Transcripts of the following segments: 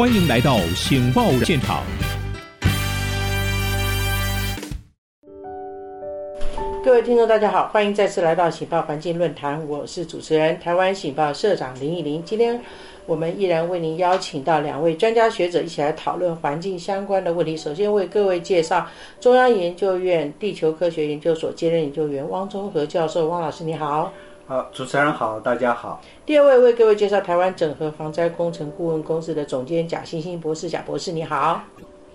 欢迎来到《醒报》现场。各位听众，大家好，欢迎再次来到《醒报》环境论坛，我是主持人台湾《醒报》社长林依林。今天我们依然为您邀请到两位专家学者一起来讨论环境相关的问题。首先为各位介绍中央研究院地球科学研究所兼任研究员汪忠和教授，汪老师你好。好，主持人好，大家好。第二位为各位介绍台湾整合防灾工程顾问公司的总监贾欣欣博士，贾博士你好。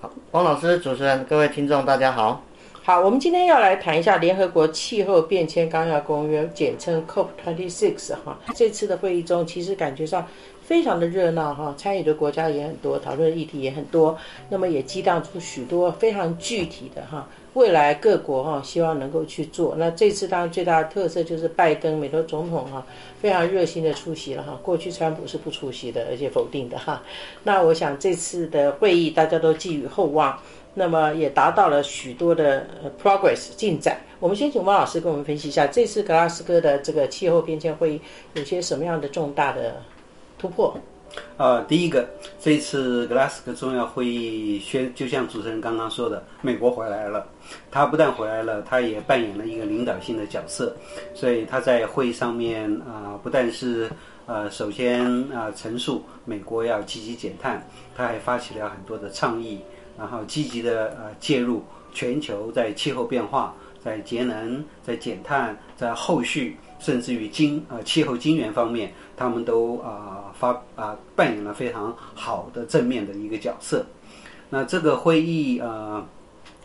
好，汪老师，主持人，各位听众大家好。好，我们今天要来谈一下联合国气候变迁纲要公约，简称 COP26 哈。这次的会议中，其实感觉上非常的热闹哈，参与的国家也很多，讨论的议题也很多，那么也激荡出许多非常具体的哈，未来各国哈希望能够去做。那这次当然最大的特色就是拜登美国总统哈非常热心的出席了哈，过去川普是不出席的，而且否定的哈。那我想这次的会议大家都寄予厚望。那么也达到了许多的 progress 进展。我们先请汪老师跟我们分析一下这次格拉斯哥的这个气候变迁会议有些什么样的重大的突破？呃，第一个，这次格拉斯哥重要会议宣，就像主持人刚刚说的，美国回来了。他不但回来了，他也扮演了一个领导性的角色。所以他在会议上面啊，不但是呃，首先啊，陈述美国要积极减碳，他还发起了很多的倡议。然后积极的呃介入全球在气候变化、在节能、在减碳、在后续甚至于金呃气候金源方面，他们都啊发啊扮演了非常好的正面的一个角色。那这个会议呃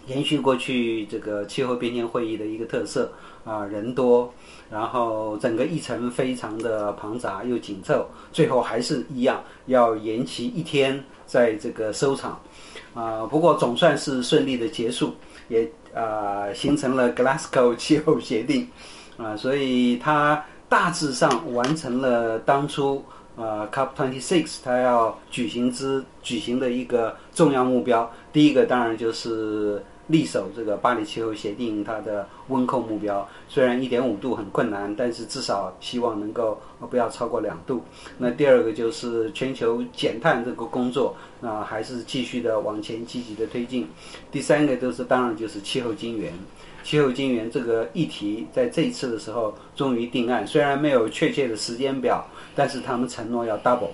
延续过去这个气候变迁会议的一个特色啊人多，然后整个议程非常的庞杂又紧凑，最后还是一样要延期一天在这个收场。啊，不过总算是顺利的结束，也啊形成了 Glasgow 气候协定，啊，所以它大致上完成了当初啊 COP26 它要举行之举行的一个重要目标。第一个当然就是。力守这个巴黎气候协定它的温控目标，虽然一点五度很困难，但是至少希望能够不要超过两度。那第二个就是全球减碳这个工作，那还是继续的往前积极的推进。第三个就是当然就是气候金源，气候金源这个议题在这一次的时候终于定案，虽然没有确切的时间表，但是他们承诺要 double。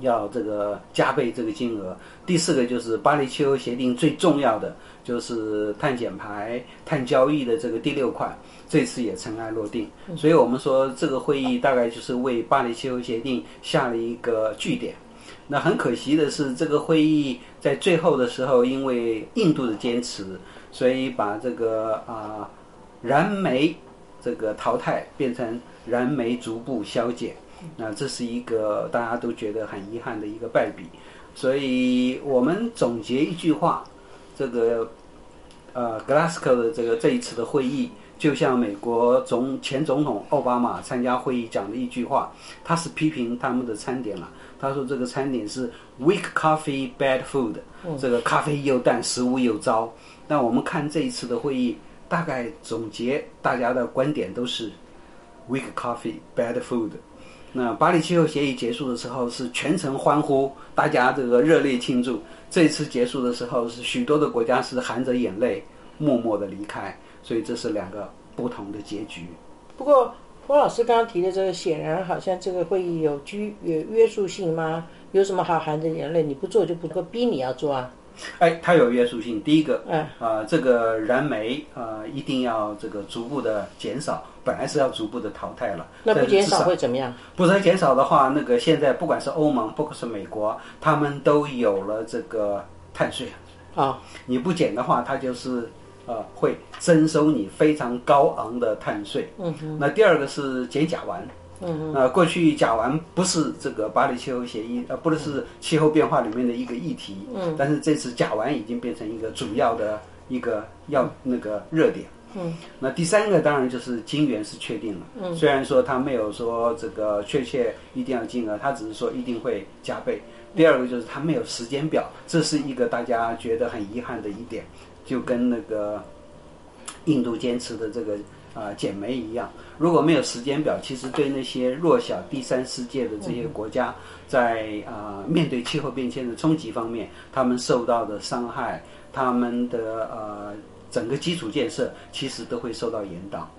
要这个加倍这个金额。第四个就是巴黎气候协定最重要的就是碳减排、碳交易的这个第六块，这次也尘埃落定。所以我们说这个会议大概就是为巴黎气候协定下了一个据点。那很可惜的是，这个会议在最后的时候，因为印度的坚持，所以把这个啊燃煤这个淘汰变成燃煤逐步消减。那这是一个大家都觉得很遗憾的一个败笔，所以我们总结一句话，这个呃格拉斯哥的这个这一次的会议，就像美国总前总统奥巴马参加会议讲的一句话，他是批评他们的餐点了。他说这个餐点是 weak coffee bad food，这个咖啡又淡，食物又糟。那我们看这一次的会议，大概总结大家的观点都是 weak coffee bad food。那巴黎气候协议结束的时候是全程欢呼，大家这个热烈庆祝。这次结束的时候是许多的国家是含着眼泪默默的离开，所以这是两个不同的结局。不过，郭老师刚刚提的这个，显然好像这个会议有拘有约束性吗？有什么好含着眼泪？你不做就不会逼你要做啊？哎，它有约束性。第一个，嗯，啊，这个燃煤啊，一定要这个逐步的减少。本来是要逐步的淘汰了，那不减少会怎么样？不是减少的话，那个现在不管是欧盟，不管是美国，他们都有了这个碳税啊。你不减的话，它就是呃会征收你非常高昂的碳税。嗯哼。那第二个是减甲烷。嗯。呃，过去甲烷不是这个巴黎气候协议呃，不是气候变化里面的一个议题。嗯。但是这次甲烷已经变成一个主要的一个要那个热点。嗯，那第三个当然就是金元是确定了。嗯，虽然说他没有说这个确切一定要金额，他只是说一定会加倍。第二个就是他没有时间表，这是一个大家觉得很遗憾的一点，就跟那个印度坚持的这个啊减煤一样。如果没有时间表，其实对那些弱小第三世界的这些国家，在啊面对气候变迁的冲击方面，他们受到的伤害，他们的呃整个基础建设，其实都会受到引导。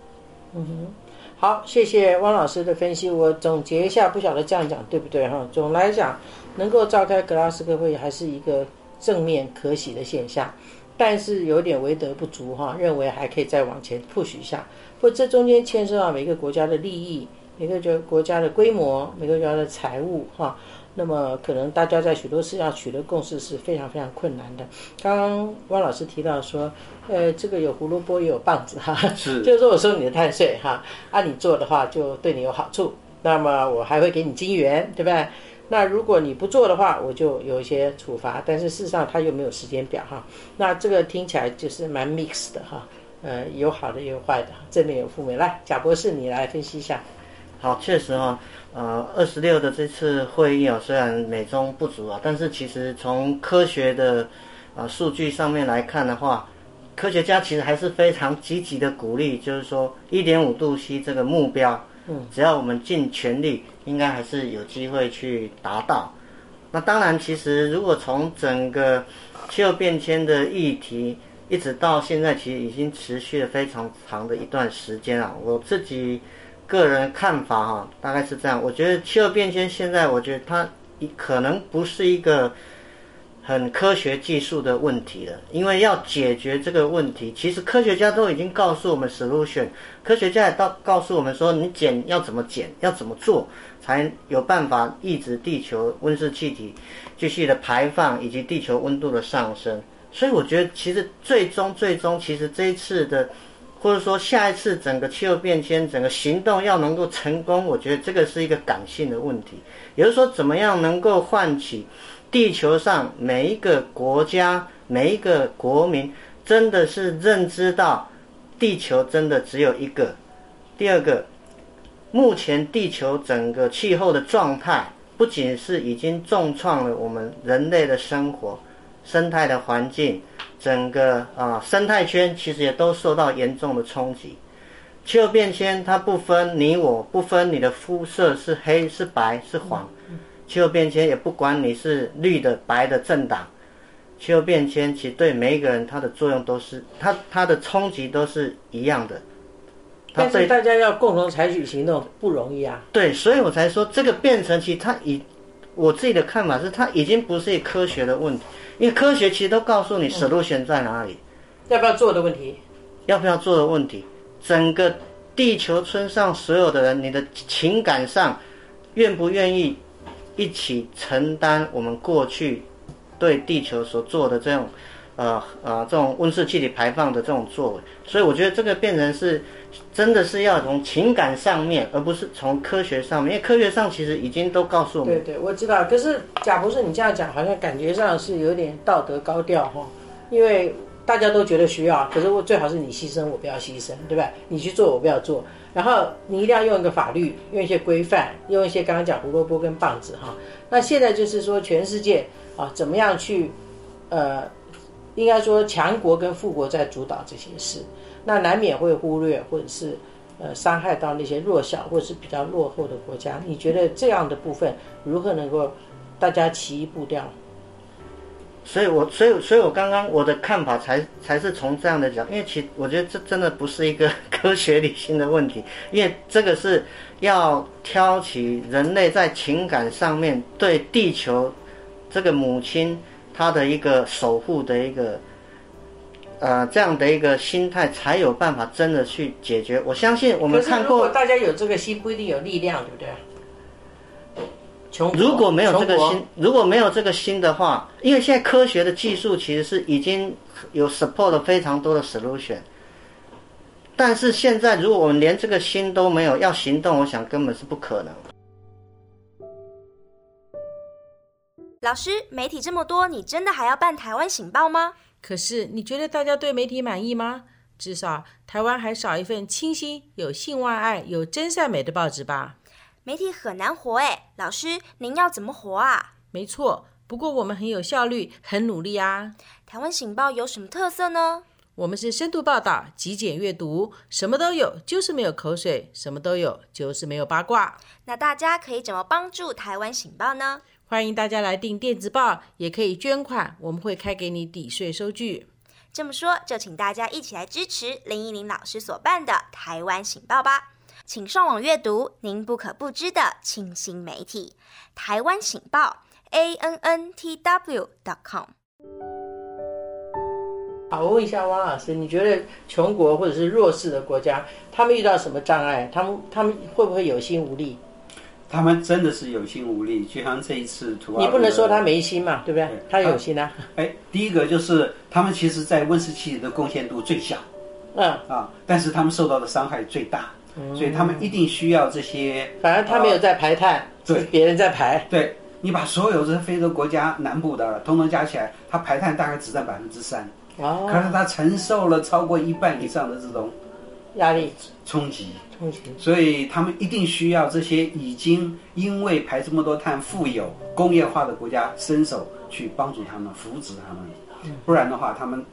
嗯哼，好，谢谢汪老师的分析。我总结一下，不晓得这样讲对不对哈？总来讲，能够召开格拉斯哥会议还是一个正面可喜的现象，但是有点为德不足哈，认为还可以再往前 push 一下。不，这中间牵涉到每个国家的利益，每个国国家的规模，每个国家的财务哈。那么可能大家在许多事要取得共识是非常非常困难的。刚刚汪老师提到说，呃，这个有胡萝卜也有棒子哈，是，就是说我收你的碳税哈，按你做的话就对你有好处，那么我还会给你金元，对不对？那如果你不做的话，我就有一些处罚，但是事实上它又没有时间表哈。那这个听起来就是蛮 mix 的哈，呃，有好的也有坏的，正面有负面。来，贾博士你来分析一下。好，确实哈。呃，二十六的这次会议啊，虽然美中不足啊，但是其实从科学的啊数据上面来看的话，科学家其实还是非常积极的鼓励，就是说一点五度 C 这个目标，嗯，只要我们尽全力，应该还是有机会去达到。那当然，其实如果从整个气候变迁的议题，一直到现在，其实已经持续了非常长的一段时间啊，我自己。个人看法哈，大概是这样。我觉得气候变迁现在，我觉得它可能不是一个很科学技术的问题了。因为要解决这个问题，其实科学家都已经告诉我们 solution。科学家也到告诉我们说，你减要怎么减，要怎么做，才有办法抑制地球温室气体继续的排放以及地球温度的上升。所以我觉得，其实最终最终，其实这一次的。或者说下一次整个气候变迁整个行动要能够成功，我觉得这个是一个感性的问题，也就是说怎么样能够唤起地球上每一个国家每一个国民真的是认知到地球真的只有一个。第二个，目前地球整个气候的状态不仅是已经重创了我们人类的生活。生态的环境，整个啊生态圈其实也都受到严重的冲击。气候变迁它不分你我，不分你的肤色是黑是白是黄，气候变迁也不管你是绿的白的政党，气候变迁其实对每一个人它的作用都是它它的冲击都是一样的。但是大家要共同采取行动不容易啊。对，所以我才说这个变成其实它已我自己的看法是它已经不是一科学的问题。因为科学其实都告诉你 solution 在哪里，要不要做的问题，要不要做的问题，整个地球村上所有的人，你的情感上愿不愿意一起承担我们过去对地球所做的这种呃呃这种温室气体排放的这种作为，所以我觉得这个变成是。真的是要从情感上面，而不是从科学上面，因为科学上其实已经都告诉我们。对对，我知道。可是贾博士，你这样讲好像感觉上是有点道德高调哈，因为大家都觉得需要，可是我最好是你牺牲，我不要牺牲，对不对？你去做，我不要做。然后你一定要用一个法律，用一些规范，用一些刚刚讲胡萝卜跟棒子哈。那现在就是说，全世界啊，怎么样去，呃，应该说强国跟富国在主导这些事。那难免会忽略，或者是，呃，伤害到那些弱小或者是比较落后的国家。你觉得这样的部分如何能够大家齐步调？所以，我所以，所以我刚刚我的看法才才是从这样的讲，因为其我觉得这真的不是一个科学理性的问题，因为这个是要挑起人类在情感上面对地球这个母亲她的一个守护的一个。呃，这样的一个心态才有办法真的去解决。我相信我们看过，大家有这个心，不一定有力量，对不对？如果没有这个心，如果没有这个心的话，因为现在科学的技术其实是已经有 support 了非常多的 solution，但是现在如果我们连这个心都没有，要行动，我想根本是不可能。老师，媒体这么多，你真的还要办台湾醒报吗？可是你觉得大家对媒体满意吗？至少台湾还少一份清新、有性外爱、有真善美的报纸吧？媒体很难活哎，老师您要怎么活啊？没错，不过我们很有效率，很努力啊。台湾醒报有什么特色呢？我们是深度报道、极简阅读，什么都有，就是没有口水；什么都有，就是没有八卦。那大家可以怎么帮助台湾醒报呢？欢迎大家来订电子报，也可以捐款，我们会开给你抵税收据。这么说，就请大家一起来支持林依林老师所办的台湾醒报吧。请上网阅读您不可不知的清新媒体——台湾醒报 a n n t w dot com。好，我问一下汪老师，你觉得穷国或者是弱势的国家，他们遇到什么障碍？他们他们会不会有心无力？他们真的是有心无力，就像这一次土你不能说他没心嘛，对不对？对他有心啊。哎，第一个就是他们其实，在温室气体的贡献度最小嗯，啊，但是他们受到的伤害最大，所以他们一定需要这些。反正他没有在排碳，对是别人在排。对你把所有这非洲国家南部的通通加起来，它排碳大概只占百分之三，哦，可是它承受了超过一半以上的这种压力冲击。所以他们一定需要这些已经因为排这么多碳富有工业化的国家伸手去帮助他们、扶植他们，不然的话，他们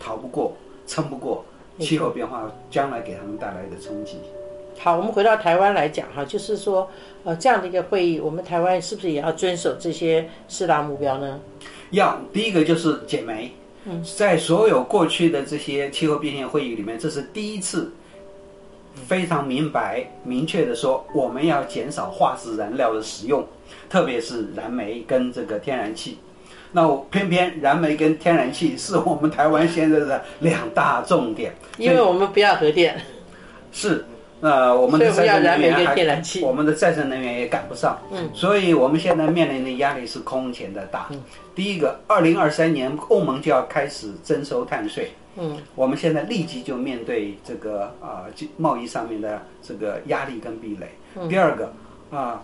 逃不过、撑不过气候变化将来给他们带来的冲击。好，我们回到台湾来讲哈，就是说，呃，这样的一个会议，我们台湾是不是也要遵守这些四大目标呢？要第一个就是减煤，嗯。在所有过去的这些气候变迁会议里面，这是第一次非常明白、明确的说，我们要减少化石燃料的使用，特别是燃煤跟这个天然气。那我偏偏燃煤跟天然气是我们台湾现在的两大重点，因为我们不要核电，是，呃，我们的再生能燃煤跟源还我们的再生能源也赶不上，嗯，所以我们现在面临的压力是空前的大。第一个，二零二三年欧盟就要开始征收碳税，嗯，我们现在立即就面对这个啊、经贸易上面的这个压力跟壁垒。第二个啊、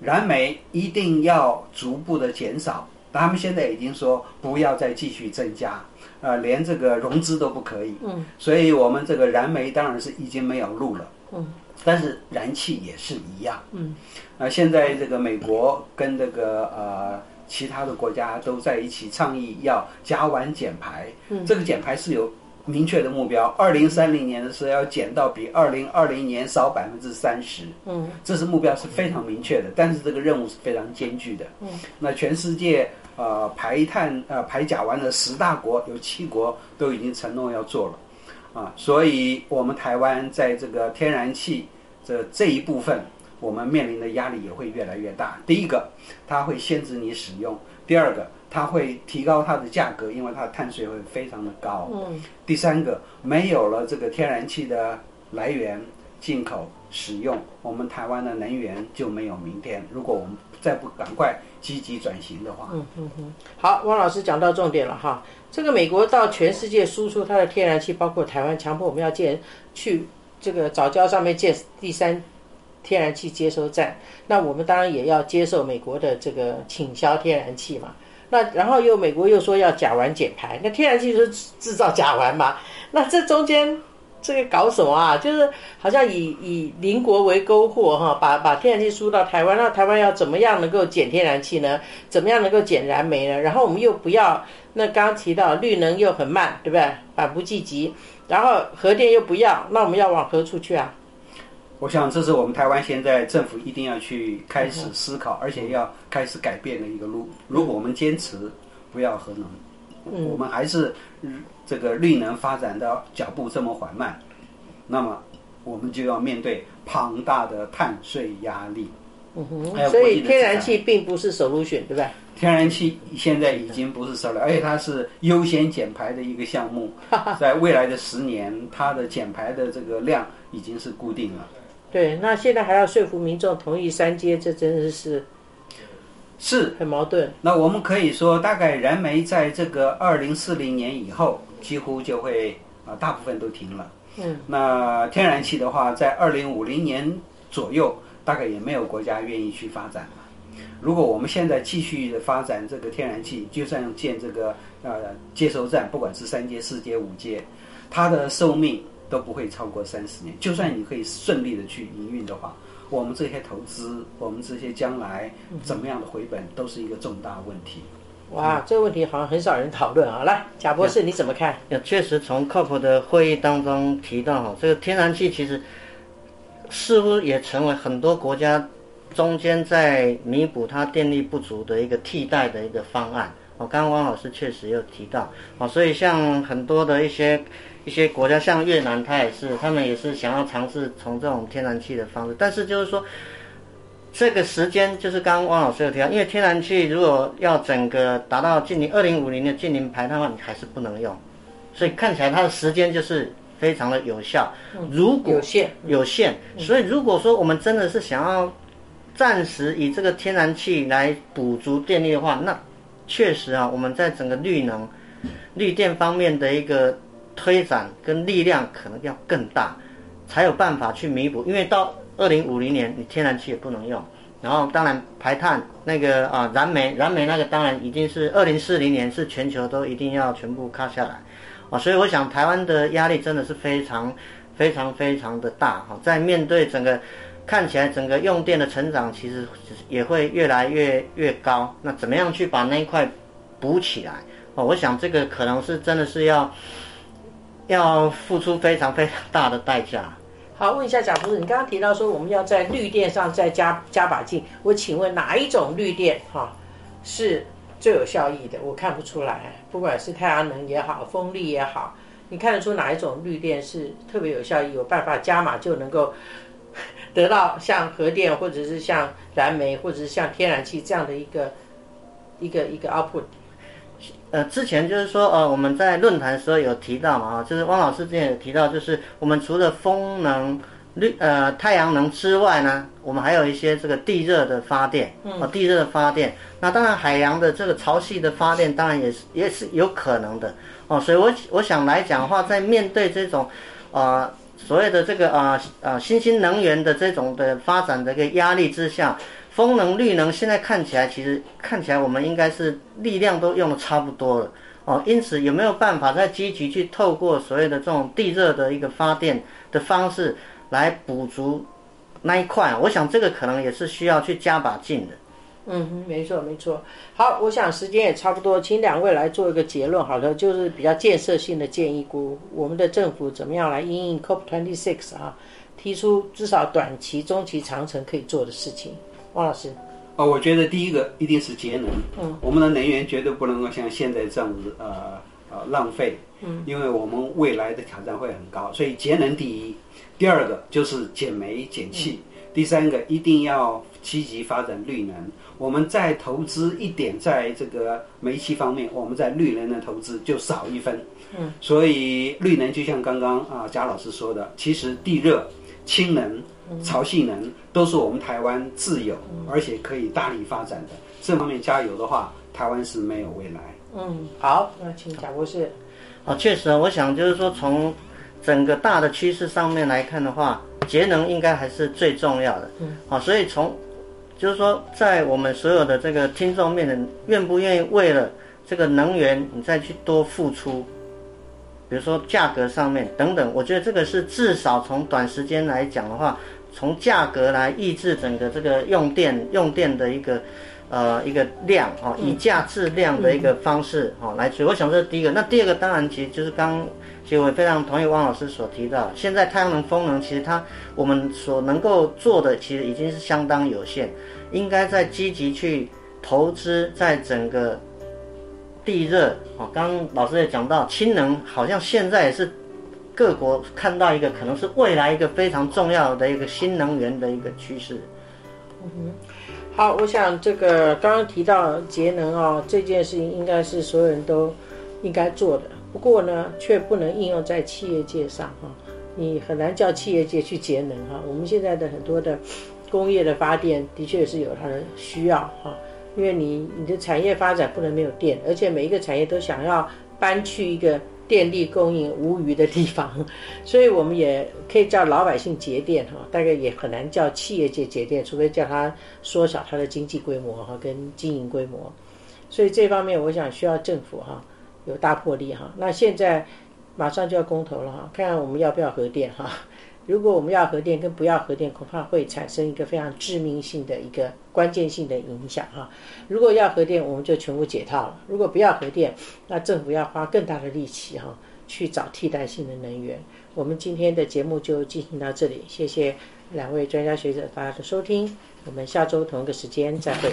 燃煤一定要逐步的减少，他们现在已经说不要再继续增加，呃，连这个融资都不可以。嗯，所以我们这个燃煤当然是已经没有路了。嗯，但是燃气也是一样。嗯，啊、现在这个美国跟这个呃其他的国家都在一起倡议要甲烷减排。嗯，这个减排是有明确的目标，二零三零年的时候要减到比二零二零年少百分之三十。嗯，这是目标是非常明确的，但是这个任务是非常艰巨的。嗯，那全世界呃排碳呃排甲烷的十大国有七国都已经承诺要做了。啊，所以我们台湾在这个天然气这这一部分，我们面临的压力也会越来越大。第一个，它会限制你使用；第二个，它会提高它的价格，因为它的碳税会非常的高。嗯，第三个，没有了这个天然气的来源、进口、使用，我们台湾的能源就没有明天。如果我们再不赶快积极转型的话，嗯嗯嗯好，汪老师讲到重点了哈。这个美国到全世界输出它的天然气，包括台湾，强迫我们要建去这个早教上面建第三天然气接收站。那我们当然也要接受美国的这个倾销天然气嘛。那然后又美国又说要甲烷减排，那天然气是制造甲烷嘛。那这中间这个搞什么啊？就是好像以以邻国为勾货哈，把把天然气输到台湾，那台湾要怎么样能够减天然气呢？怎么样能够减燃煤呢？然后我们又不要那刚刚提到绿能又很慢，对不对？反不济急，然后核电又不要，那我们要往何处去啊？我想这是我们台湾现在政府一定要去开始思考，而且要开始改变的一个路。如果我们坚持不要核能，我们还是嗯这个绿能发展的脚步这么缓慢，那么我们就要面对庞大的碳税压力。嗯哼所以天然气并不是 solution，对不对？天然气现在已经不是首了，而且它是优先减排的一个项目，在未来的十年，它的减排的这个量已经是固定了。对，那现在还要说服民众同意三阶，这真的是是，很矛盾。那我们可以说，大概燃煤在这个二零四零年以后，几乎就会啊、大部分都停了。嗯，那天然气的话，在二零五零年左右，大概也没有国家愿意去发展了。如果我们现在继续的发展这个天然气，就算建这个呃接收站，不管是三阶、四阶、五阶，它的寿命都不会超过三十年。就算你可以顺利的去营运的话，我们这些投资，我们这些将来怎么样的回本，都是一个重大问题。哇，这个问题好像很少人讨论啊。来，贾博士你怎么看？也确实从 COP 的会议当中提到哈，这个天然气其实似乎也成为很多国家中间在弥补它电力不足的一个替代的一个方案。哦，刚刚汪老师确实有提到，哦，所以像很多的一些一些国家，像越南，它也是，他们也是想要尝试从这种天然气的方式，但是就是说。这个时间就是刚刚汪老师有提到，因为天然气如果要整个达到近零二零五零的近零排碳的话，你还是不能用，所以看起来它的时间就是非常的有效。如果有限有限，所以如果说我们真的是想要暂时以这个天然气来补足电力的话，那确实啊，我们在整个绿能、绿电方面的一个推展跟力量可能要更大，才有办法去弥补，因为到。二零五零年，你天然气也不能用，然后当然排碳那个啊，燃煤，燃煤那个当然已经是二零四零年是全球都一定要全部卡下来，啊，所以我想台湾的压力真的是非常非常非常的大哈，在面对整个看起来整个用电的成长，其实也会越来越越高，那怎么样去把那一块补起来？哦，我想这个可能是真的是要要付出非常非常大的代价。好，问一下贾博士，你刚刚提到说我们要在绿电上再加加把劲，我请问哪一种绿电哈是最有效益的？我看不出来，不管是太阳能也好，风力也好，你看得出哪一种绿电是特别有效益，有办法加码就能够 得到像核电或者是像燃煤或者是像天然气这样的一个一个一个 output？呃，之前就是说，呃，我们在论坛的时候有提到嘛，啊，就是汪老师之前有提到，就是我们除了风能、绿呃太阳能之外呢，我们还有一些这个地热的发电，啊，地热的发电。那当然，海洋的这个潮汐的发电，当然也是也是有可能的，哦，所以我我想来讲的话，在面对这种，呃，所谓的这个啊啊新兴能源的这种的发展的一个压力之下。风能、绿能现在看起来，其实看起来我们应该是力量都用的差不多了哦。因此，有没有办法再积极去透过所谓的这种地热的一个发电的方式来补足那一块？我想这个可能也是需要去加把劲的。嗯哼，没错没错。好，我想时间也差不多，请两位来做一个结论。好的，就是比较建设性的建议，估我们的政府怎么样来应应 COP twenty six 啊，提出至少短期、中期、长程可以做的事情。王老师，哦，我觉得第一个一定是节能。嗯，我们的能源绝对不能够像现在这样子，呃呃浪费。嗯，因为我们未来的挑战会很高，所以节能第一。第二个就是减煤减气。第三个一定要积极发展绿能。我们再投资一点在这个煤气方面，我们在绿能的投资就少一分。嗯，所以绿能就像刚刚啊贾老师说的，其实地热、氢能。潮汐能都是我们台湾自有，而且可以大力发展的。这方面加油的话，台湾是没有未来。嗯，好，那请贾博士。啊，确实啊，我想就是说，从整个大的趋势上面来看的话，节能应该还是最重要的。嗯，好，所以从就是说，在我们所有的这个听众面前，愿不愿意为了这个能源，你再去多付出？比如说价格上面等等，我觉得这个是至少从短时间来讲的话。从价格来抑制整个这个用电用电的一个呃一个量哦，以价制量的一个方式哦来以我想这是第一个。那第二个当然其实就是刚，其实我非常同意汪老师所提到，现在太阳能、风能其实它我们所能够做的其实已经是相当有限，应该在积极去投资在整个地热哦。刚老师也讲到氢能，好像现在也是。各国看到一个可能是未来一个非常重要的一个新能源的一个趋势。嗯，好，我想这个刚刚提到节能啊，这件事情应该是所有人都应该做的。不过呢，却不能应用在企业界上哈，你很难叫企业界去节能哈。我们现在的很多的工业的发电的确是有它的需要哈，因为你你的产业发展不能没有电，而且每一个产业都想要搬去一个。电力供应无余的地方，所以我们也可以叫老百姓节电哈，大概也很难叫企业界节电，除非叫它缩小它的经济规模哈跟经营规模。所以这方面我想需要政府哈有大魄力哈。那现在马上就要公投了哈，看看我们要不要核电哈。如果我们要核电跟不要核电，恐怕会产生一个非常致命性的一个关键性的影响哈。如果要核电，我们就全部解套了；如果不要核电，那政府要花更大的力气哈，去找替代性的能源。我们今天的节目就进行到这里，谢谢两位专家学者大家的收听，我们下周同一个时间再会。